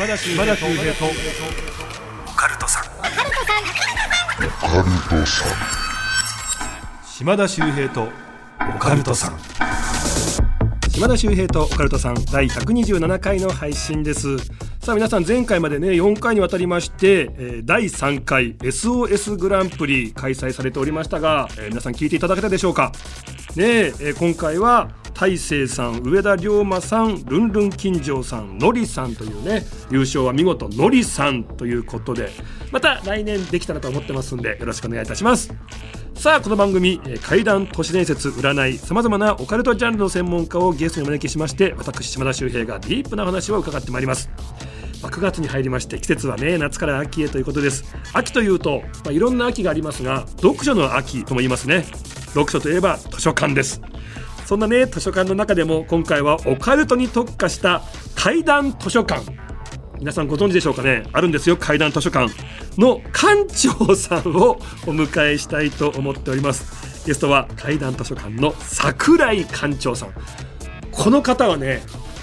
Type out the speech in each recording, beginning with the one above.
島田秀平とオカルトさん島田秀平とオカルトさん島田秀平とオカルトさん第127回の配信ですさあ皆さん前回までね4回にわたりまして、えー第3回 SOS グランプリ開催されておりましたが、えー皆さん聞いていただけたでしょうかねええー今回は大勢さん上田龍馬さんルンルン金城さんのりさんというね優勝は見事のりさんということでまた来年できたらと思ってますんでよろしくお願いいたします。さあこの番組怪談都市伝説占いさまざまなオカルトジャンルの専門家をゲストにお招きしまして私島田秀平がディープな話を伺ってまいります。ま9月に入りまして季節はね夏から秋へということです。秋というと、まあ、いろんな秋がありますが読書の秋とも言いますね。読書といえば図書館です。そんなね図書館の中でも今回はオカルトに特化した怪談図書館。皆さんご存知でしょうかね？あるんですよ怪談図書館。の館長さんをお迎えしたいと思っております。ゲストは怪談図書館の桜井館長さん。この方はね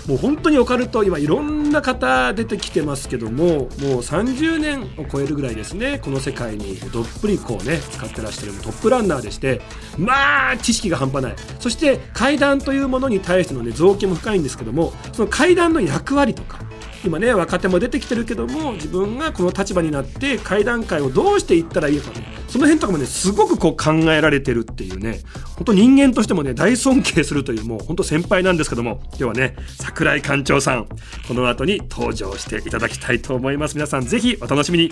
もう本当にオカルト今いろんな方出てきてますけどももう30年を超えるぐらいですねこの世界にどっぷりこうね使ってらっしゃるトップランナーでしてまあ知識が半端ない。そして階段というものに対してのね造形も深いんですけどもその階段の役割とか今ね若手も出てきてるけども自分がこの立場になって会談会をどうしていったらいいのかねその辺とかもねすごくこう考えられてるっていうね。本当人間としてもね大尊敬するというもう本当先輩なんですけども。今日はね桜井館長さんこの後に登場していただきたいと思います。皆さんぜひお楽しみに。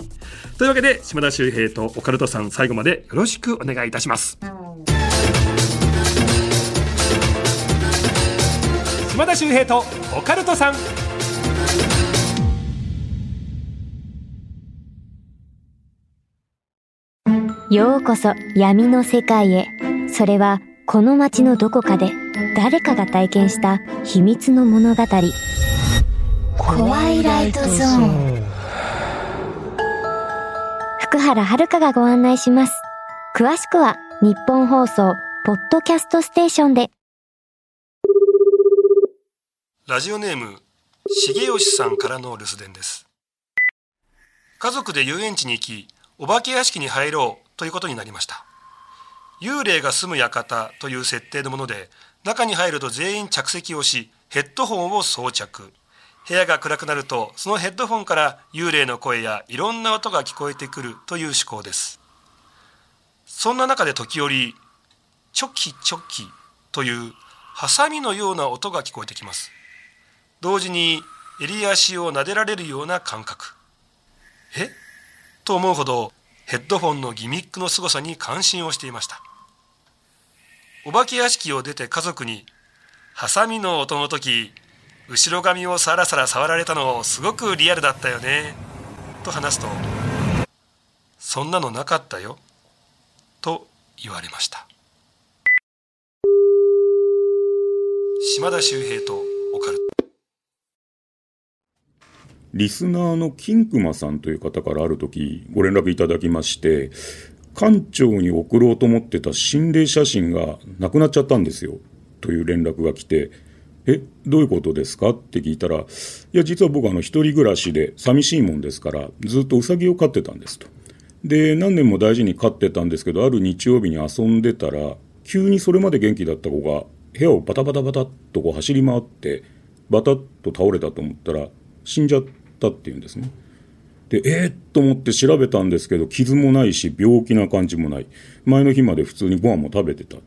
というわけで島田秀平とオカルトさん最後までよろしくお願いいたします。島田秀平とオカルトさんようこそ闇の世界へ。それはこの街のどこかで誰かが体験した秘密の物語。怖いライトゾーン。福原遥がご案内します。詳しくは日本放送ポッドキャストステーションで。ラジオネーム重吉さんからの留守電です家族で遊園地に行きお化け屋敷に入ろうということになりました。幽霊が住む館という設定のもので中に入ると全員着席をしヘッドホンを装着。部屋が暗くなるとそのヘッドホンから幽霊の声やいろんな音が聞こえてくるという趣向です。そんな中で時折チョキチョキというハサミのような音が聞こえてきます。同時に襟足を撫でられるような感覚。え？と思うほどヘッドフォンのギミックの凄さに感心をしていました。お化け屋敷を出て家族に「ハサミの音の時後ろ髪をさらさら触られたのすごくリアルだったよね」と話すと「そんなのなかったよ」と言われました。島田秀平とオカルトリスナーのキンクマさんという方からある時ご連絡いただきまして館長に送ろうと思ってた心霊写真がなくなっちゃったんですよという連絡が来てえどういうことですか？って聞いたらいや実は僕あの一人暮らしで寂しいもんですからずっとウサギを飼ってたんですと。で何年も大事に飼ってたんですけどある日曜日に遊んでたら急にそれまで元気だった子が部屋をバタバタバタっとこう走り回ってバタッと倒れたと思ったら死んじゃったっていうんですね。でえー、と思って調べたんですけど傷もないし病気な感じもない前の日まで普通にご飯も食べてた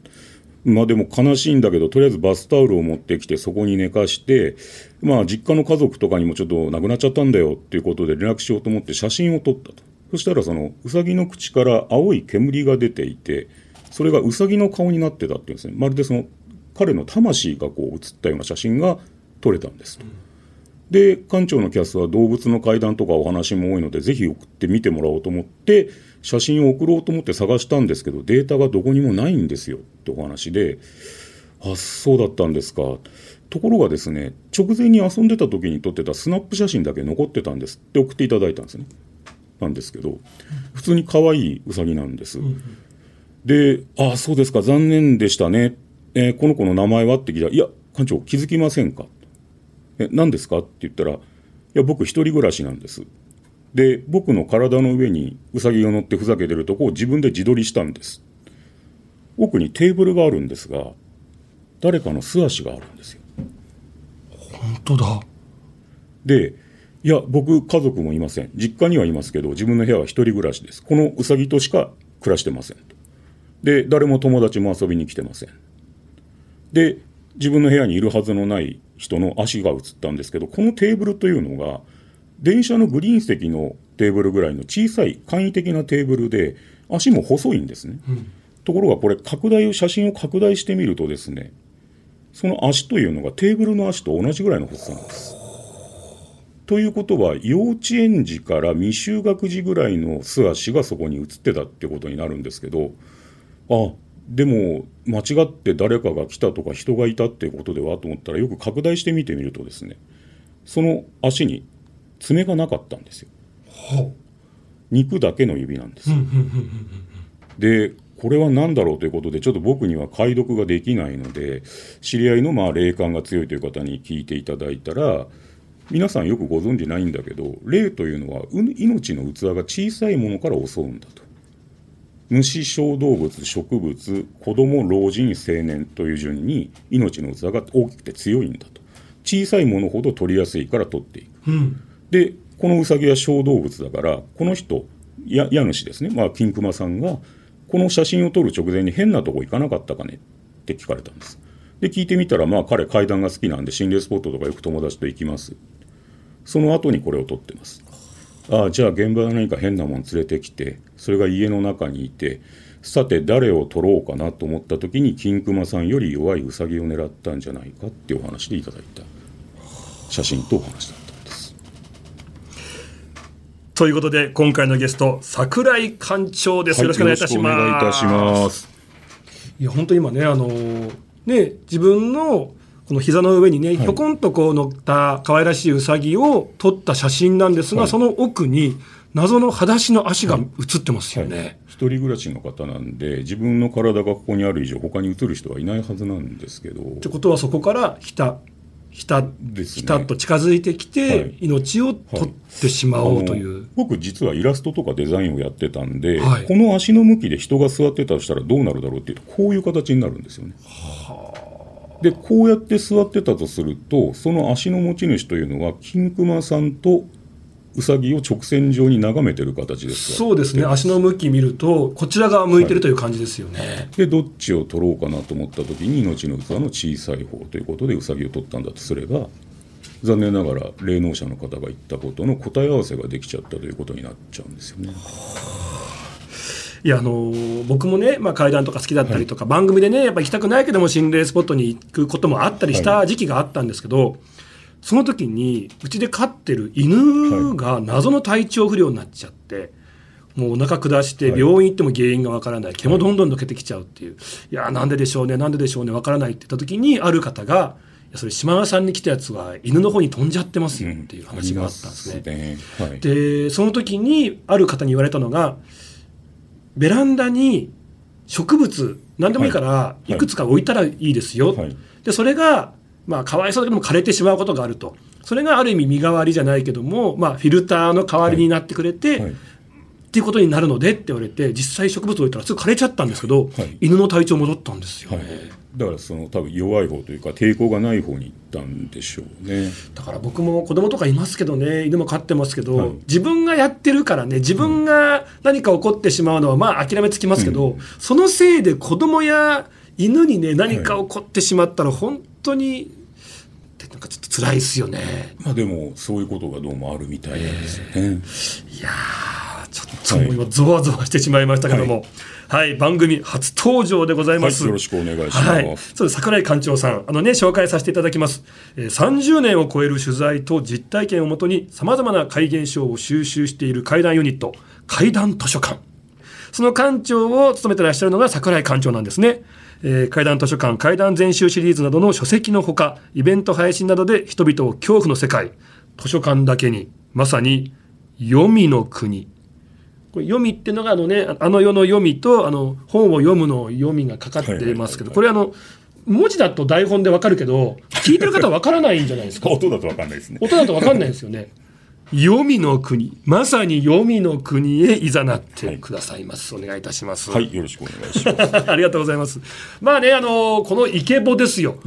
まあでも悲しいんだけどとりあえずバスタオルを持ってきてそこに寝かしてまあ実家の家族とかにもちょっと亡くなっちゃったんだよっていうことで連絡しようと思って写真を撮ったとそしたらそのウサギの口から青い煙が出ていてそれがウサギの顔になってたっていうんですねまるでその彼の魂がこう写ったような写真が撮れたんですと。で館長のキャスは動物の階段とかお話も多いのでぜひ送ってみてもらおうと思って写真を送ろうと思って探したんですけどデータがどこにもないんですよってお話であそうだったんですか。ところがですね直前に遊んでた時に撮ってたスナップ写真だけ残ってたんですって送っていただいたんですね。なんですけど普通に可愛いウサギなんです、で「ああそうですか残念でしたね、えーこの子の名前は?」って聞いたら「いや館長気づきませんか?」え何ですか？って言ったらや僕一人暮らしなんですで僕の体の上にウサギが乗ってふざけてるとこを自分で自撮りしたんです。奥にテーブルがあるんですが誰かの素足があるんですよ。本当だ。でいや僕家族もいません。実家にはいますけど自分の部屋は一人暮らしです。このウサギとしか暮らしてませんと。で誰も友達も遊びに来てません。で自分の部屋にいるはずのない人の足が映ったんですけどこのテーブルというのが電車のグリーン席のテーブルぐらいの小さい簡易的なテーブルで足も細いんですね、うんところがこれ拡大を写真を拡大してみるとですねその足というのがテーブルの足と同じぐらいの細さなんです。ということは幼稚園児から未就学児ぐらいの素足がそこに映ってたってことになるんですけどあでも間違って誰かが来たとか人がいたっていうことではと思ったらよく拡大して見てみるとですねその足に爪がなかったんですよ。ほ肉だけの指なんですううんうんうんうんでこれは何だろうということでちょっと僕には解読ができないので知り合いのまあ霊感が強いという方に聞いていただいたら皆さんよくご存知ないんだけど霊というのはう命の器が小さいものから襲うんだと虫小動物植物子供老人青年という順に命の器が大きくて強いんだと。小さいものほど取りやすいから取っていく。うん。でこのウサギは小動物だからこの人や家主ですね、まあ、金熊さんがこの写真を撮る直前に変なとこ行かなかったかね？って聞かれたんです。で聞いてみたらまあ彼階段が好きなんで心霊スポットとかよく友達と行きます。その後にこれを撮ってますああじゃあ現場に何か変なもん連れてきてそれが家の中にいてさて誰を撮ろうかなと思った時に金熊さんより弱いウサギを狙ったんじゃないかっていうお話でいただいた。写真とお話だったんです。ということで今回のゲスト桜井館長です、よろしくお願いいたします。よろくお願いいたします。いや本当今ねあのね自分のこの膝の上にね、ひょこんとこう乗った可愛らしいウサギを撮った写真なんですが、はい。その奥に謎の裸足の足が写ってますよね。はい。一人暮らしの方なんで自分の体がここにある以上他に移る人はいないはずなんですけど。ってことはそこからひたひたですね。ひたっと近づいてきて、はい。命を取ってしまおうという。僕実はイラストとかデザインをやってたんで、はい。この足の向きで人が座ってたとしたらどうなるだろうっていうとこういう形になるんですよね。でこうやって座ってたとするとその足の持ち主というのは金熊さんとウサギを直線上に眺めてる形ですそうですね足の向き見るとこちら側向いてるという感じですよね。でどっちを取ろうかなと思った時に命の器の小さい方ということでウサギを取ったんだとすれば残念ながら霊能者の方が言ったことの答え合わせができちゃったということになっちゃうんですよね。いやあのー僕もね、まあ、階段とか好きだったりとか、番組でねやっぱ行きたくないけども心霊スポットに行くこともあったりした時期があったんですけど、その時にうちで飼ってる犬が謎の体調不良になっちゃって。もうお腹下してはい。病院行っても原因がわからない。毛もどんどん抜けてきちゃうっていう、い、やなんででしょうねなんででしょうねわからないって言った時にある方がいやそれ島田さんに来たやつは犬の方に飛んじゃってますよっていう話があったんですね。ありますね。はい、でその時にある方に言われたのがベランダに植物何でもいいからい。い。くつか置いたらいいですよ、はい。でそれがまあかわいそうだけども枯れてしまうことがあると。それがある意味身代わりじゃないけども、まあ、フィルターの代わりになってくれて、はい。っていうことになるのでって言われて実際植物置いたらすぐ枯れちゃったんですけど、はい。犬の体調戻ったんですよ。ね、はい、だからその多分弱い方というか抵抗がない方に行ったんでしょうね。だから僕も子供とかいますけどね犬も飼ってますけど、はい自分がやってるからね自分が何か起こってしまうのはまあ諦めつきますけど、そのせいで子供や犬にね何か起こってしまったら本当に、なんかちょっと辛いですよね。まあでもそういうことがどうもあるみたいなんですよね。いやっともう今ゾワゾワしてしまいましたけども、はい、番組初登場でございはい、ます。よろしくお願いします。はい、そう桜井館長さん、あのね、紹介させていただきます。えー30年を超える取材と実体験をもとに、さまざまな怪現象を収集している怪談ユニット、怪談図書館。その館長を務めてらっしゃるのが桜井館長なんですね。えー怪談図書館、怪談全集シリーズなどの書籍のほか、イベント配信などで人々を恐怖の世界、図書館だけに、まさに、黄泉の国。これ読みっていうのがあのねあの世の読みとあの本を読むの読みがかかってますけど、はいはいはいはいこれあの文字だと台本でわかるけど聞いてる方はわからないんじゃないですか？音だとわかんないですね。音だとわかんないですよね。黄泉の国、まさに黄泉の国へいざなってくださいます。お願いいたします。はい、よろしくお願いします。ありがとうございます。まあね、あのこのイケボですよ。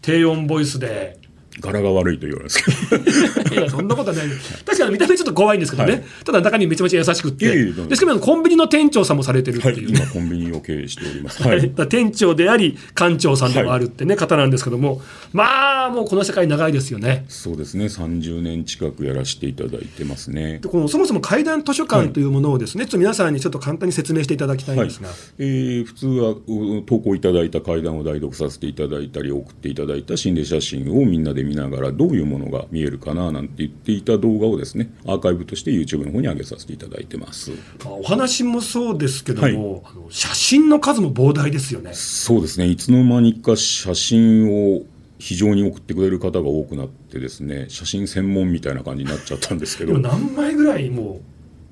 低音ボイスで。柄が悪いと言われますけど。いや、そんなことはない。確かに見た目ちょっと怖いんですけどね。はいただ中身めちゃめちゃ優しくって。でしかもコンビニの店長さんもされてるってはい、いう。今コンビニを経営しております。は、はい店長であり館長さんでもあるってね、方なんですけどもまあもうこの世界長いですよねそうですね、30年近くやらせていただいてますねで。このそもそも階段図書館というものをですね、ちょっと皆さんにちょっと簡単に説明していただきたいんはいですが、えー普通はう投稿いただいた階段を代読させていただいたり送っていただいた心霊写真をみんなで見ながらどういうものが見えるかななんて言っていた動画をですねアーカイブとして YouTube の方に上げさせていただいてます。まあお話もそうですけども、はい。あの写真の数も膨大ですよね。そうですね。いつの間にか写真を非常に送ってくれる方が多くなってですね写真専門みたいな感じになっちゃったんですけど。何枚ぐらいも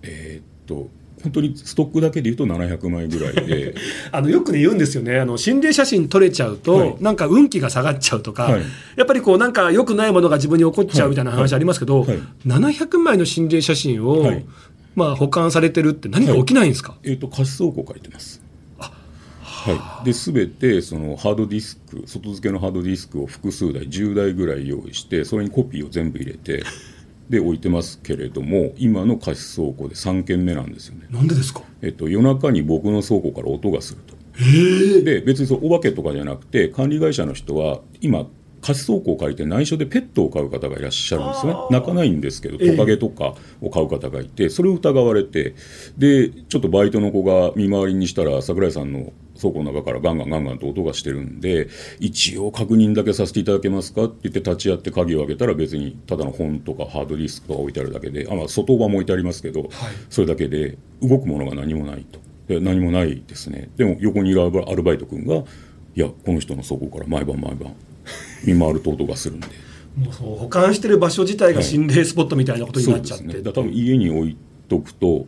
えーっと本当にストックだけでいうと700枚ぐらいで。う あのよくね言うんですよね。あの心霊写真撮れちゃうと、はい。なんか運気が下がっちゃうとか、はい。やっぱりこうなんか良くないものが自分に起こっちゃうみたいな話ありますけど、はい。はい。700枚の心霊写真を、はい。まあ、保管されてるって何か起きないんですか、えーっと貸し倉庫書いてます。はい、で全てそのハードディスク外付けのハードディスクを複数台10台ぐらい用意してそれにコピーを全部入れてで置いてますけれども今の貸し倉庫で3軒目なんですよね、なんでですか？えっと、夜中に僕の倉庫から音がすると。で別にそうお化けとかじゃなくて管理会社の人は今貸し倉庫を借りて内緒でペットを飼う方がいらっしゃるんですね。泣かないんですけどええ。トカゲとかを飼う方がいてそれを疑われてでちょっとバイトの子が見回りにしたら桜井さんの倉庫の中からガンガンガンガンと音がしてるんで一応確認だけさせていただけますかって言って立ち会って鍵を開けたら別にただの本とかハードディスクとか置いてあるだけであ、まあ、外場も置いてありますけど、それだけで動くものが何もないと。で何もないですね。でも横にいるアルバイト君がいやこの人の倉庫から毎晩毎晩見回ると音がするんで。もうそう保管してる場所自体が心霊スポットみたいなことになっちゃって、ですね。だ多分家に置いとくと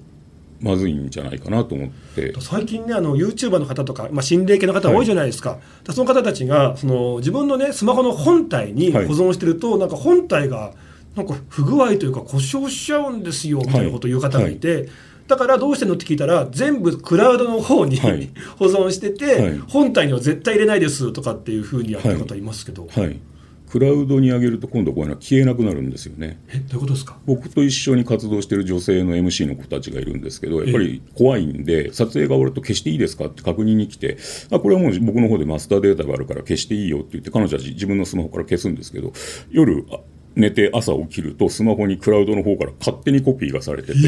まずいんじゃないかなと思って。最近ねあの YouTuber の方とか、まあ、心霊系の方多いじゃないですか、でその方たちがその自分のねスマホの本体に保はい。存してると、なんか本体がなんか不具合というか故障しちゃうんですよみたいなことを言う方がいて、だからどうしてんのって聞いたら全部クラウドの方に、はい。保存してて、はい。本体には絶対入れないですとかっていうふうにやってる方いますけど、はい。クラウドに上げると今度こういうのは消えなくなるんですよね。えどういうことですか？僕と一緒に活動してる女性の MC の子たちがいるんですけどやっぱり怖いんで撮影が終わると消していいですかって確認に来てあこれはもう僕の方でマスターデータがあるから消していいよって言って彼女たち自分のスマホから消すんですけど夜あ寝て朝起きるとスマホにクラウドの方から勝手にコピーがされてて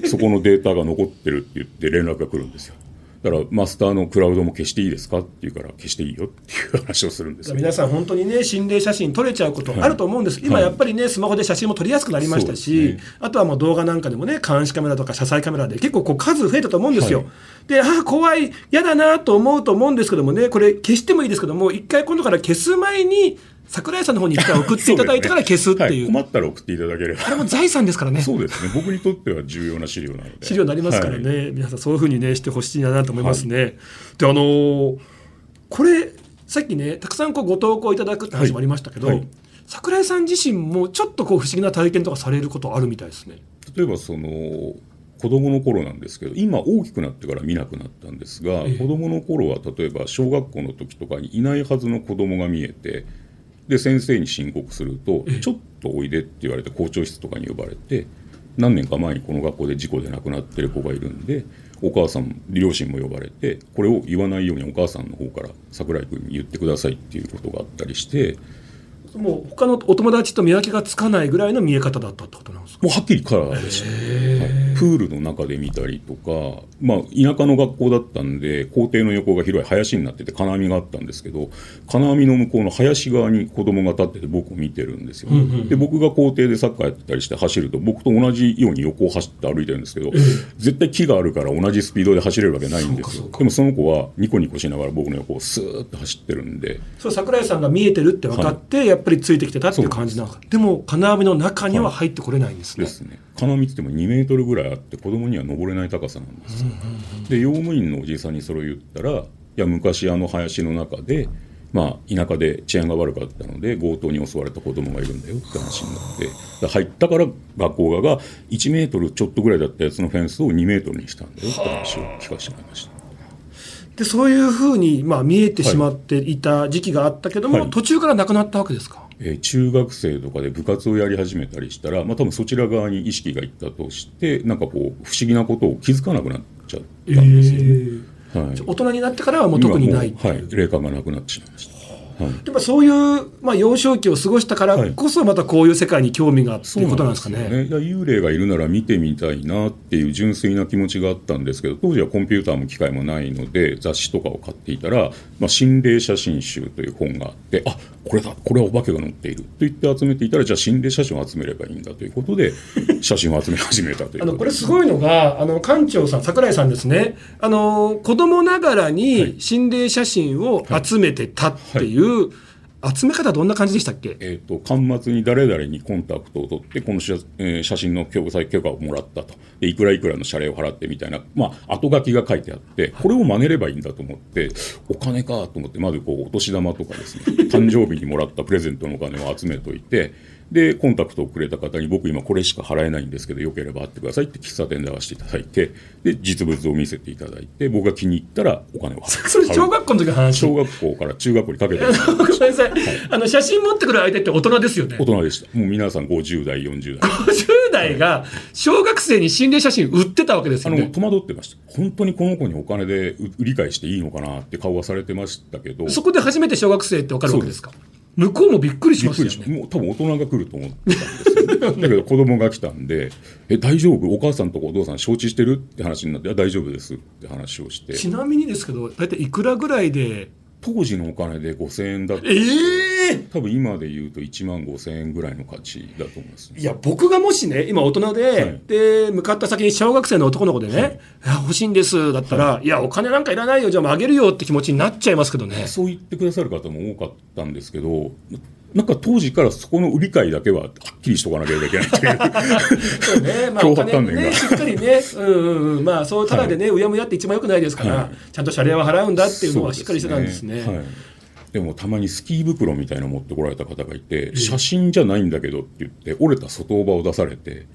そこのデータが残ってるって言って連絡が来るんですよ。だからマスターのクラウドも消していいですかって言うから消していいよっていう話をするんですよ。皆さん本当にね心霊写真撮れちゃうことあると思うんです、今はい。やっぱりねスマホで写真も撮りやすくなりましたし、あとはもう動画なんかでもね監視カメラとか車載カメラで結構こう数増えたと思うんですよ、はい。でああ怖い嫌だなと思うと思うんですけどもねこれ消してもいいですけども一回今度から消す前に桜井さんの方に一回送っていただいてから消すっていう。は困ったら送っていただければ。あれも財産ですからね。そうですね。僕にとっては重要な資料なので。資料になりますからね、はい。皆さんそういうふうにねしてほしいなと思いますね。であのーこれさっきねたくさんこうご投稿いただくって話もありましたけど、はいはい。桜井さん自身もちょっとこう不思議な体験とかされることあるみたいですね。例えばその子供の頃なんですけど今大きくなってから見なくなったんですが、ええ。子供の頃は例えば小学校の時とかにいないはずの子供が見えてで先生に申告すると、ちょっとおいでって言われて校長室とかに呼ばれて何年か前にこの学校で事故で亡くなってる子がいるんでお母さん両親も呼ばれてこれを言わないようにお母さんの方から桜井君に言ってくださいっていうことがあったりしてもう他のお友達と見分けがつかないぐらいの見え方だったってことなんですか？もうはっきりカラーでした、はい。プールの中で見たりとか、まあ、田舎の学校だったんで校庭の横が広い林になってて金網があったんですけど金網の向こうの林側に子供が立ってて僕を見てるんですよ、で僕が校庭でサッカーやってたりして走ると僕と同じように横を走って歩いてるんですけど、絶対木があるから同じスピードで走れるわけないんですよ。でもその子はニコニコしながら僕の横をスーッと走ってるんで。それ桜井さんが見えてるって分かって、やっぱりついてきてたっていう感じなんか。でも金網の中には入ってこれないんですね。ですね金網って言っても2メートルぐらいあって子供には登れない高さなんですよ、で用務員のおじさんにそれを言ったらいや昔あの林の中でまあ、田舎で治安が悪かったので強盗に襲われた子供がいるんだよって話になってで入ったから学校側が1メートルちょっとぐらいだったやつのフェンスを2メートルにしたんだよって話を聞かせてもらいました。でそういうふうに、まあ、見えてしまっていた時期があったけども、はい途中からなくなったわけですか？えー中学生とかで部活をやり始めたりしたら、まあ、多分そちら側に意識がいったとしてなんかこう不思議なことを気づかなくなっちゃったんですよね。はい、大人になってからはもう特にないっていう今もうはい、霊感がなくなってしまいました。はい。でもそういう、まあ、幼少期を過ごしたからこそまたこういう世界に興味があっていうことなんですかね。ね。幽霊がいるなら見てみたいなっていう純粋な気持ちがあったんですけど当時はコンピューターも機械もないので雑誌とかを買っていたら「まあ、心霊写真集」という本があってあこれだこれはお化けが載っていると言って集めていたらじゃあ心霊写真を集めればいいんだということで 写真を集め始めたというあのこれすいごいのが、あの館長さん、桜井さんですね、あの子供ながらに心霊写真を集めてたっていう、集め方、どんな感じでしたっけ、えー、と端末に誰々にコンタクトを取ってこの写,、えー写真の共済許可をもらったと。でいくらいくらの謝礼を払ってみたいな、まあ、後書きが書いてあってこれを真似ればいいんだと思ってお金かと思ってまずこうお年玉とかですね 誕生日にもらったプレゼントのお金を集めといてでコンタクトをくれた方に僕今これしか払えないんですけどよければ会ってくださいって喫茶店で会わせていただいてで実物を見せていただいて僕が気に入ったらお金を払う それ、小学校の時の話。小学校から中学校にかけて ごめんなさい、あの写真持ってくる相手って大人ですよね。大人でしたもう皆さん50代40代。50代が小学生に心霊写真売ってたわけですよね。あの戸惑ってました。本当にこの子にお金でう売り買いしていいのかなって顔はされてましたけど。そこで初めて小学生って分かるわけですか？向こうもびっくりしますよね。もう多分大人が来ると思ってたんですよ、だけど子供が来たんで「え大丈夫？お母さんとかお父さん承知してる?」って話になって「いや大丈夫です」って話をして。ちなみにですけど、大体いくらぐらいで、当時のお金で5000円だった。ええ多分今で言うと1万5000円ぐらいの価値だと思います、いや僕がもしね今大人で、はい。で向かった先に小学生の男の子でね、い。や欲しいんですだったら、い、やお金なんかいらないよじゃああげるよって気持ちになっちゃいますけどね。そう言ってくださる方も多かったんですけどなんか当時からそこの売り買いだけははっきりしとかなければいけないっていう。そうね。まあ 脅お金ねしっかりねうんうんうん。まあそうただでね、うやむやって一番良くないですから、はい。ちゃんと謝礼は払うんだっていうのはしっかりしてたんですねでもたまにスキー袋みたいなの持ってこられた方がいて、写真じゃないんだけどって言って折れた外オーバを出されて、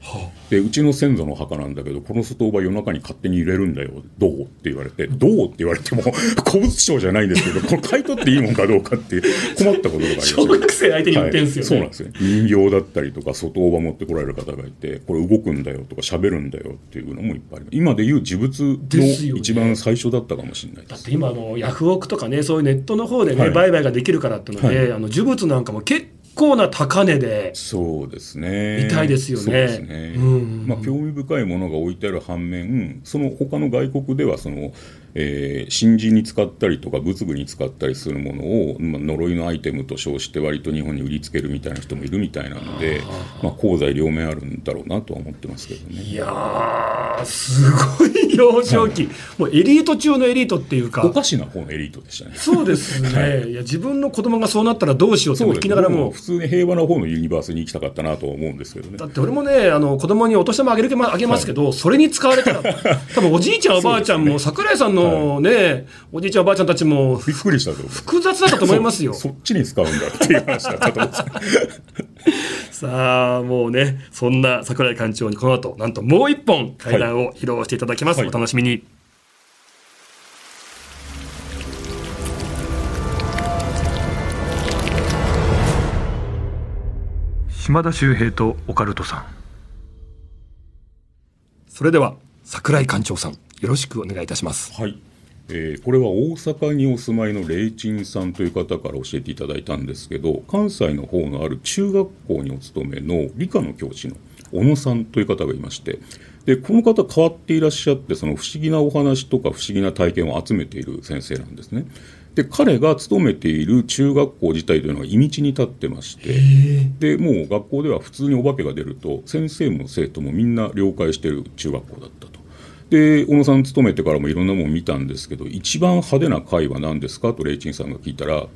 でうちの先祖の墓なんだけどこの外オーバ夜中に勝手に入れるんだよどうって言われてどうって言われても古物商じゃないんですけどこれ買い取っていいもんかどうかって困ったことがありま小学生相手に言ってんすよね、はい。そうなんですよ。人形だったりとか外オーバ持ってこられる方がいてこれ動くんだよとか喋るんだよっていうのもいっぱいあります。今でいう自物の一番最初だったかもしれないです。だって今あのヤフオクとかねそういうネットの方でね、はい売買ができるからってので、はいあの呪物なんかも結構な高値でそうですね。みたいですよねね。うんまあ興味深いものが置いてある反面、その他の外国ではその、えー神事に使ったりとか仏具に使ったりするものを、まあ、呪いのアイテムと称して割と日本に売りつけるみたいな人もいるみたいなので、まあ功罪両面あるんだろうなとは思ってますけどね。いやーすごい幼少期、もうエリート中のエリートっていうか。おかしな方のエリートでしたね。そうですね、、はい。や自分の子供がそうなったらどうしようって聞きながらも僕普通に平和な方のユニバースに行きたかったなとは思うんですけどね。だ。って俺もねあの子供にお年玉あげるあげますけど、それに使われたら多分おじいちゃんおばあちゃんも、桜井さんのね、おじいちゃんおばあちゃんたちもびっくりしたと。複雑だったと思いますよ。そ そっちに使うんだっていう話だったと思 さあもうねそんな桜井館長にこの後なんともう一本階段を披露していただきます、はいお楽しみに。島田秀平とオカルトさんそれでは桜井館長さんよろしくお願いいたしますはい、えーこれは大阪にお住まいの霊珍さんという方から教えていただいたんですけど関西の方のある中学校にお勤めの理科の教師の小野さんという方がいましてでこの方変わっていらっしゃってその不思議なお話とか不思議な体験を集めている先生なんですね。で彼が勤めている中学校自体というのが意道に立ってましてでもう学校では普通にお化けが出ると先生も生徒もみんな了解している中学校だったと。で小野さん勤めてからもいろんなもの見たんですけど一番派手な会は何ですか？とレイチンさんが聞いたら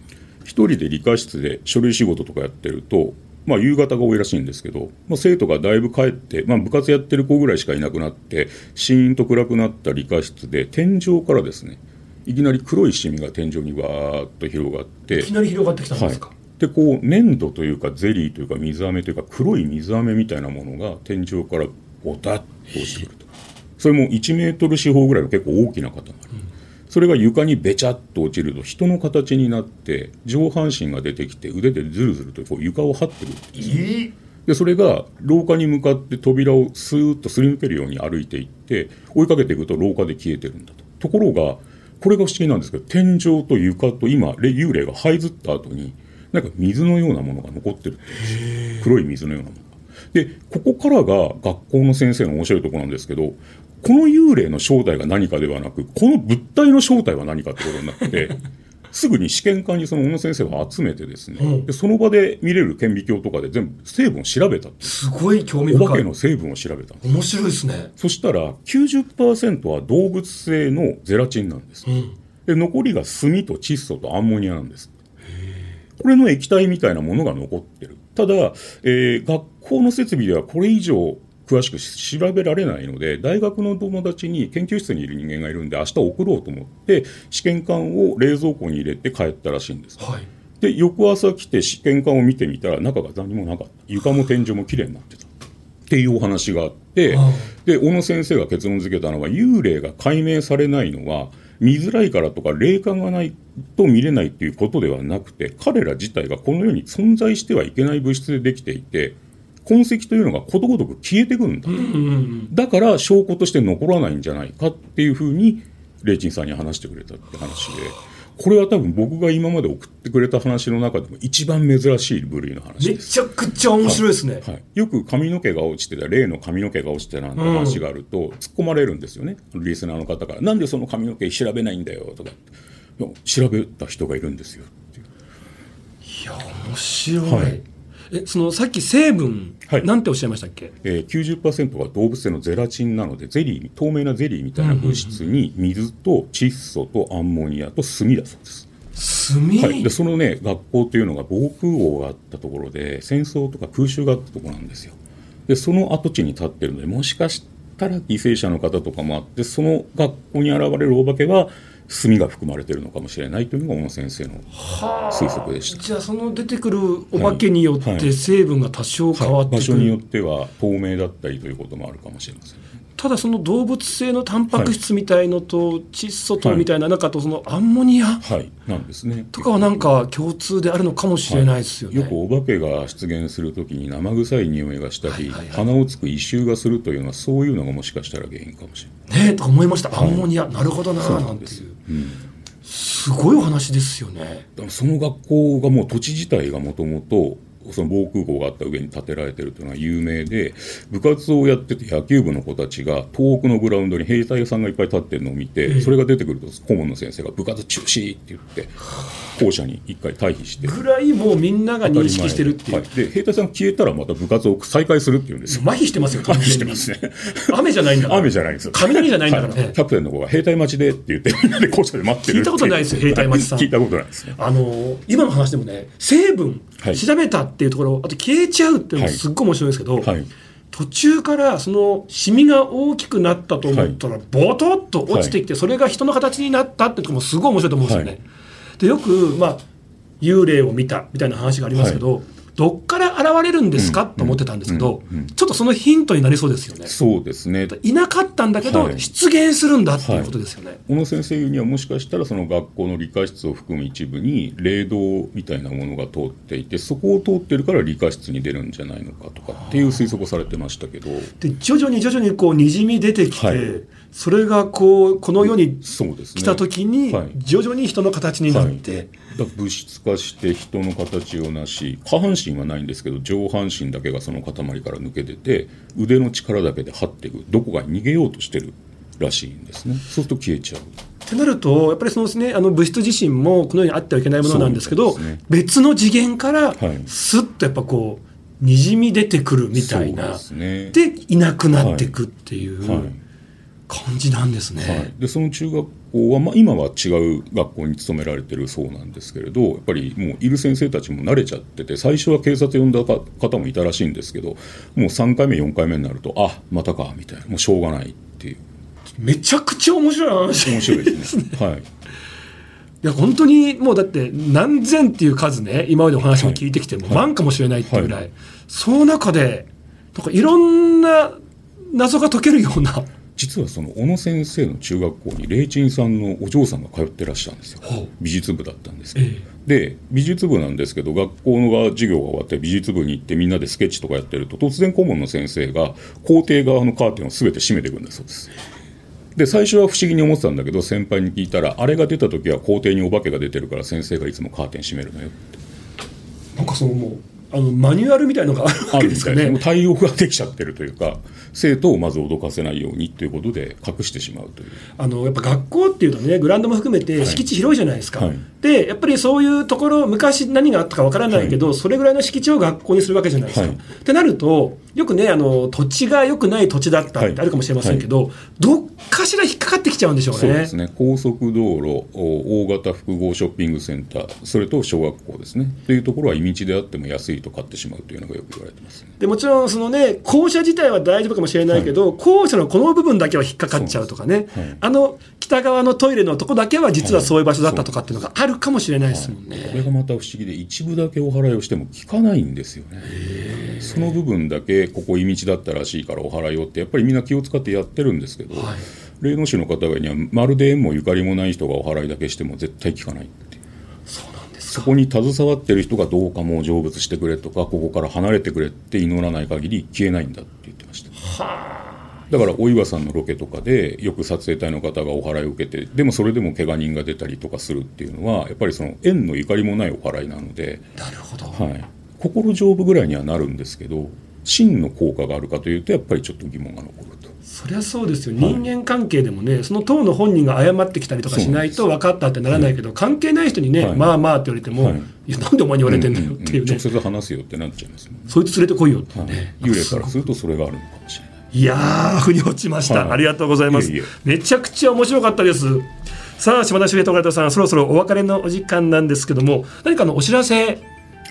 一人で理科室で書類仕事とかやってると、まあ、夕方が多いらしいんですけど、まあ、生徒がだいぶ帰って、まあ、部活やってる子ぐらいしかいなくなってシーンと暗くなった理科室で天井からですねいきなり黒いシミが天井にわーっと広がっていきなり広がってきたんですか、はい、でこう粘土というかゼリーというか水飴というか黒い水飴みたいなものが天井からボタッと落ちてくる。とそれも1メートル四方ぐらいの結構大きな塊、それが床にべちゃっと落ちると人の形になって上半身が出てきて腕でずるずるとこう床を張ってるんですよ。えでそれが廊下に向かって扉をスーッとすり抜けるように歩いていって追いかけていくと廊下で消えてるんだと。ところがこれが不思議なんですけど天井と床と今霊幽霊が這いずった後になんか水のようなものが残ってるって黒い水のようなもの。が。でここからが学校の先生の面白いところなんですけどこの幽霊の正体が何かではなくこの物体の正体は何かってことになって すぐに試験官にその小野先生を集めてですね、うん。でその場で見れる顕微鏡とかで全部成分を調べたすごい興味お化深いけの成分を調べた面白いですね。そしたら90%は動物性のゼラチンなんです。うん。で残りが炭と窒素とアンモニアなんです。これの液体みたいなものが残ってる。ただ、えー学校の設備ではこれ以上詳しく調べられないので大学の友達に研究室にいる人間がいるんで明日送ろうと思って試験管を冷蔵庫に入れて帰ったらしいんです。はい。で翌朝来て試験管を見てみたら中が何もなかった。床も天井もきれいになってた。っていうお話があってで小野先生が結論付けたのは幽霊が解明されないのは見づらいからとか霊感がないと見れないっていうことではなくて彼ら自体がこの世に存在してはいけない物質でできていて痕跡というのがことごとく消えてくるんだ、うんうんうん。だから証拠として残らないんじゃないかっていうふうにレイチンさんに話してくれたって話でこれは多分僕が今まで送ってくれた話の中でも一番珍しい部類の話めです。ちゃくちゃ面白いですね、はい、よく髪の毛が落ちてた例の髪の毛が落ちてなんて話があると、突っ込まれるんですよね。リスナーの方から「なんでその髪の毛調べないんだよ」とか調べた人がいるんですよっていう。いや面白い、はいえそのさっき成分、はい。なんておっしゃいましたっけ？えー、90%が動物性のゼラチンなのでゼリー透明なゼリーみたいな物質に水と窒素とアンモニアと炭だそうです。炭、はい、でそのね学校っていうのが防空壕があったところで戦争とか空襲があったところなんですよ。でその跡地に立ってるのでもしかしたら犠牲者の方とかもあってその学校に現れるお化けは炭が含まれてるのかもしれないというのが小野先生の推測でした。じゃあその出てくるお化けによっはい。はい。て成分が多少変わはいってくる、場所によっては透明だったりということもあるかもしれませんただその動物性のタンパク質みたいのと窒素とみたいな中とそのアンモニアはいなんですね。とかはなんか共通であるのかもしれないですよね、よくお化けが出現するときに生臭い匂いがしたり、はいはいはい。鼻をつく異臭がするというのはそういうのがもしかしたら原因かもしれない。ねえとか思いました、アンモニアなるほどななていなんんです。よう、すごいお話ですよね。その学校がもう土地自体がもともとその防空壕があった上に建てられてるというのは有名で部活をやってて野球部の子たちが遠くのグラウンドに兵隊さんがいっぱい立ってるのを見て、ええそれが出てくると顧問の先生が部活中止って言って校舎に一回退避して。ぐらいもうみんなが認識してるっていう、はい、で兵隊さんが消えたらまた部活を再開するっていうんですよ。麻痺してますよ麻痺してますね。雨じゃないんだ雨じゃないんですよ。雷じゃないんだから。ねはい。キャプテンの子が兵隊待ちでって言ってみんなで校舎で待ってる聞いたことないですよ兵隊待ちさん。聞いたことないですね。あの今の話でもね成分、はい。調べたっていうところあと消えちゃうっていうのもすっごい面白いですけど、はい。途中からそのシミが大きくなったと思ったら、ボトッと落ちてきて、それが人の形になったっていうところもすごい面白いと思うんですよね。はい。でよく、まあ、幽霊を見たみたいな話がありますけど、どっから現れるんですか、と思ってたんですけど、ちょっとそのヒントになりそうですよね。そうですね。いなかったんだけど、はい。出現するんだっていうことですよね。小野先生にはもしかしたらその学校の理科室を含む一部に霊道みたいなものが通っていてそこを通ってるから理科室に出るんじゃないのかとかっていう推測をされてましたけど。で徐々に徐々にこうにじみ出てきて、はいそれがこうこの世にそうですね。来た時に、はい。徐々に人の形になって、だから物質化して人の形をなし下半身はないんですけど上半身だけがその塊から抜け出て腕の力だけで張っていく。どこかに逃げようとしてるらしいんですね。そうすると消えちゃう。ってなるとやっぱりそのです、ね、あの物質自身もこの世にあってはいけないものなんですけどね。別の次元からはい。スッとやっぱこうにじみ出てくるみたいな。ですね。でいなくなっていくっていう。はい感じなんですね。はい、でその中学校は、まあ、今は違う学校に勤められてるそうなんですけれどやっぱりもういる先生たちも慣れちゃってて最初は警察呼んだか方もいたらしいんですけどもう3回目4回目になるとあまたかみたいな。もうしょうがないっていう。めちゃくちゃ面白い話。面白いですね。はい。いや本当にもうだって何千っていう数ね今までお話も聞いてきてもはい。万かもしれないっていうぐらい、はい。その中でなんかいろんな謎が解けるような実はその小野先生の中学校に霊珍さんのお嬢さんが通ってらっしゃるんですよ。美術部だったんです。けど、え。で美術部なんですけど学校のが授業が終わって美術部に行ってみんなでスケッチとかやってると突然顧問の先生が校庭側のカーテンを全て閉めていくんだそうです。で最初は不思議に思ってたんだけど先輩に聞いたらあれが出た時は校庭にお化けが出てるから先生がいつもカーテン閉めるのよなんかそのもうあのマニュアルみたいのがあるあわけですかね。対応ができちゃってるというか生徒をまず脅かせないようにということで隠してしまうという。あのやっぱ学校っていうとねグラウンドも含めて敷地広いじゃないですか、はい。でやっぱりそういうところ昔何があったかわからないけど、それぐらいの敷地を学校にするわけじゃないですか。はい。ってなるとよくねあの土地が良くない土地だったってあるかもしれませんけど、どっかしら引っかかってきちゃうんでしょうね。そうですね。高速道路お大型複合ショッピングセンターそれと小学校ですね。というところは居道であっても安いと買ってしまうというのがよく言われてますね。でもちろんそのね校舎自体は大丈夫かもしれないけど、校舎のこの部分だけは引っかかっちゃうとかね、あの北側のトイレのとこだけは実はそういう場所だったとかっていうのがあるかもしれないですもんね。これがまた不思議で一部だけお祓いをしても効かないんですよねその部分だけここ居道だったらしいからお祓いをってやっぱりみんな気を使ってやってるんですけど、はい。霊能師の方々にはまるで縁もゆかりもない人がお祓いだけしても絶対効かないってそうなんですそかこに携わってる人がどうかもう成仏してくれとかここから離れてくれって祈らない限り消えないんだって言ってました。だからお岩さんのロケとかでよく撮影隊の方がお祓いを受けてでもそれでも怪我人が出たりとかするっていうのはやっぱりその縁のゆかりもないお祓いなので、なるほど、はい、心丈夫ぐらいにはなるんですけど真の効果があるかというとやっぱりちょっと疑問が残ると。そりゃそうですよ人間関係でもね、その当の本人が謝ってきたりとかしないと分かったってならないけど、関係ない人にね、はいまあまあって言われても、はい、なんでお前に言われてんだよっていうね、んんん直接話すよってなっちゃいますもんね、そいつ連れてこいよってね、幽霊からするとそれがあるのかもしれない。いやー、腑に落ちました、ありがとうございますめちゃくちゃ面白かったです。さあ、島田秀平と岡田さん、そろそろお別れのお時間なんですけども、何かのお知らせ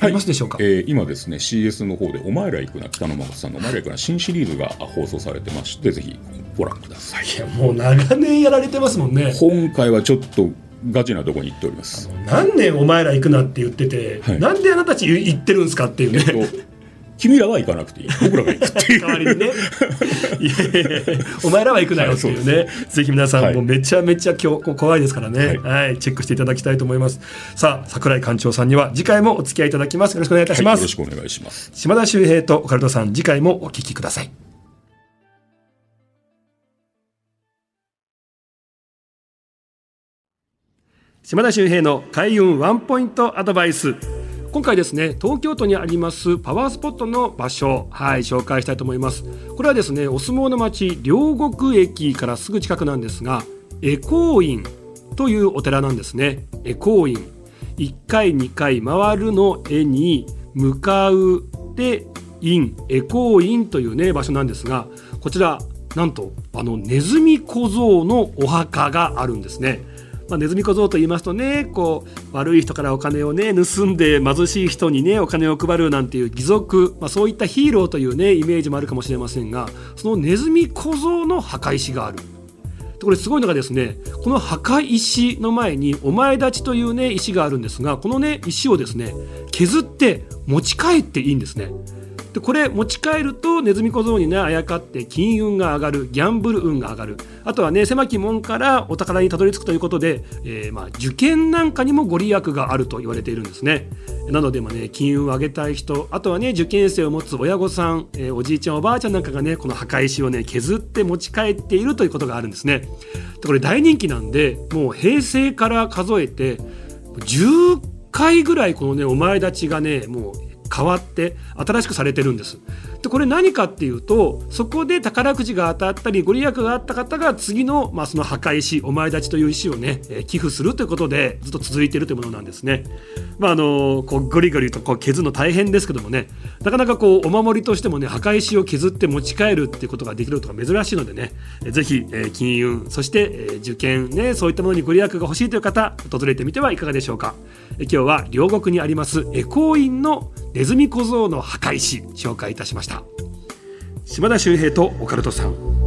ありますでしょうか？えー今ですね CS の方で「お前ら行くな」北野誠さんの「お前ら行くな」新シリーズが放送されてましてぜひご覧くださいいや、もう長年やられてますもんね。今回はちょっとガチなとこに行っております何年お前ら行くなって言ってて、はいなんであなたたち言ってるんですかっていうね。えっと君らは行かなくていい。僕らが行くっていう。代わりにね。お前らは行くなよっていうね、ぜひ皆さんはい。もうめちゃめちゃ今日怖いですからね、ははい。いチェックしていただきたいと思います。さあ桜井館長さんには次回もお付き合いいただきます。よろしくお願いいたしはい、ます、よろしくお願いします。島田秀平とオカルトさん次回もお聞きください。島田秀平の開運ワンポイントアドバイス今回ですね東京都にありますパワースポットの場所はい紹介したいと思います。これはですねお相撲の町両国駅からすぐ近くなんですが恵光院というお寺なんですね。恵光院。1回2回回るの絵に向かうで院。恵光院というね場所なんですがこちらなんとあのネズミ小僧のお墓があるんですね。まあ、ネズミ小僧と言いますとねこう悪い人からお金をね盗んで貧しい人にねお金を配るなんていう義賊、まあ、そういったヒーローというねイメージもあるかもしれませんがそのネズミ小僧の墓石がある。これすごいのがですねこの墓石の前にお前立ちというね石があるんですがこのね石をですね削って持ち帰っていいんですね。でこれ持ち帰るとネズミ小僧にねあやかって金運が上がるギャンブル運が上がる。あとはね狭き門からお宝にたどり着くということで、えーまあ、受験なんかにもご利益があると言われているんですね。なので、まね、金運を上げたい人あとはね受験生を持つ親御さん、えーおじいちゃんおばあちゃんなんかがねこの墓石をね削って持ち帰っているということがあるんですね。でこれ大人気なんでもう平成から数えて10回ぐらいこのねお前立ちがねもう変わって新しくされてるんです。でこれ何かっていうとそこで宝くじが当たったりご利益があった方が次の,、まあその墓石お前立ちという石をね、え寄付するということでずっと続いているというものなんですね。まああのこうゴリゴリとこう削るの大変ですけどもねなかなかこうお守りとしてもね墓石を削って持ち帰るっていうことができるとか珍しいのでねえーぜひ、え金運そして、え受験ねそういったものにご利益が欲しいという方訪れてみてはいかがでしょうか。え今日は両国にあります恵光院のネズミ小僧の墓石紹介いたしましたした。島田秀平とオカルトさん。